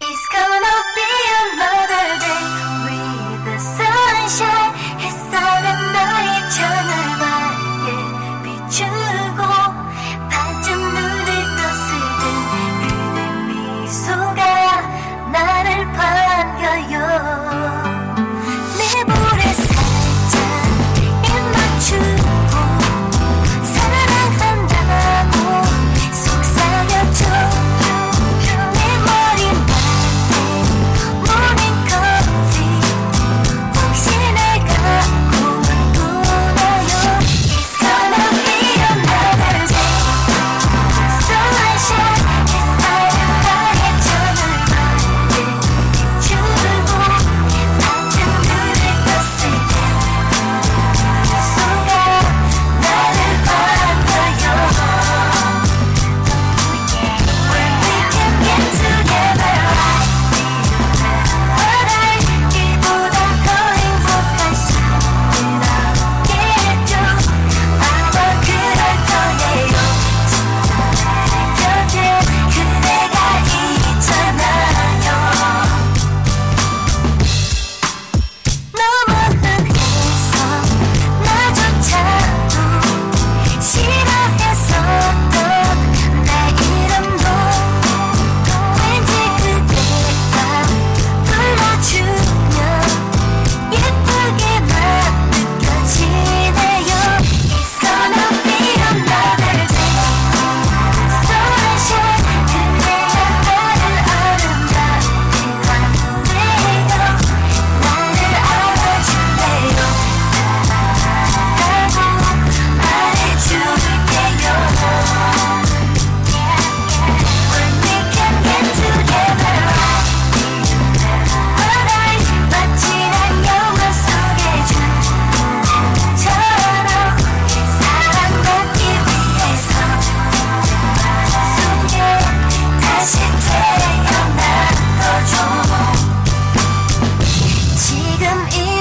Is.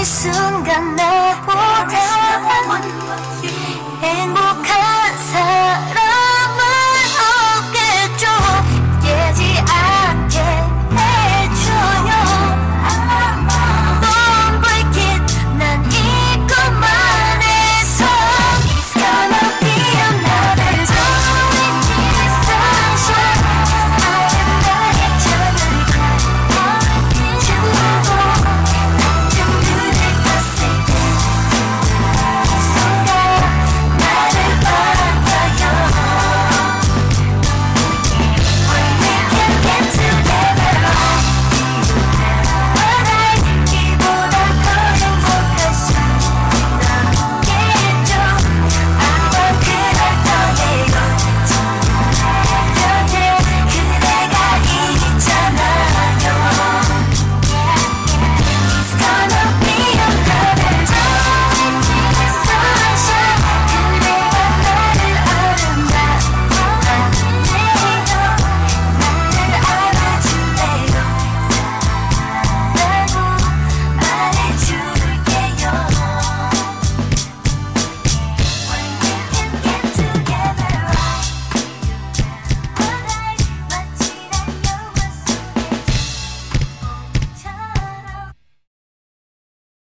이 순간 내 원해 행복한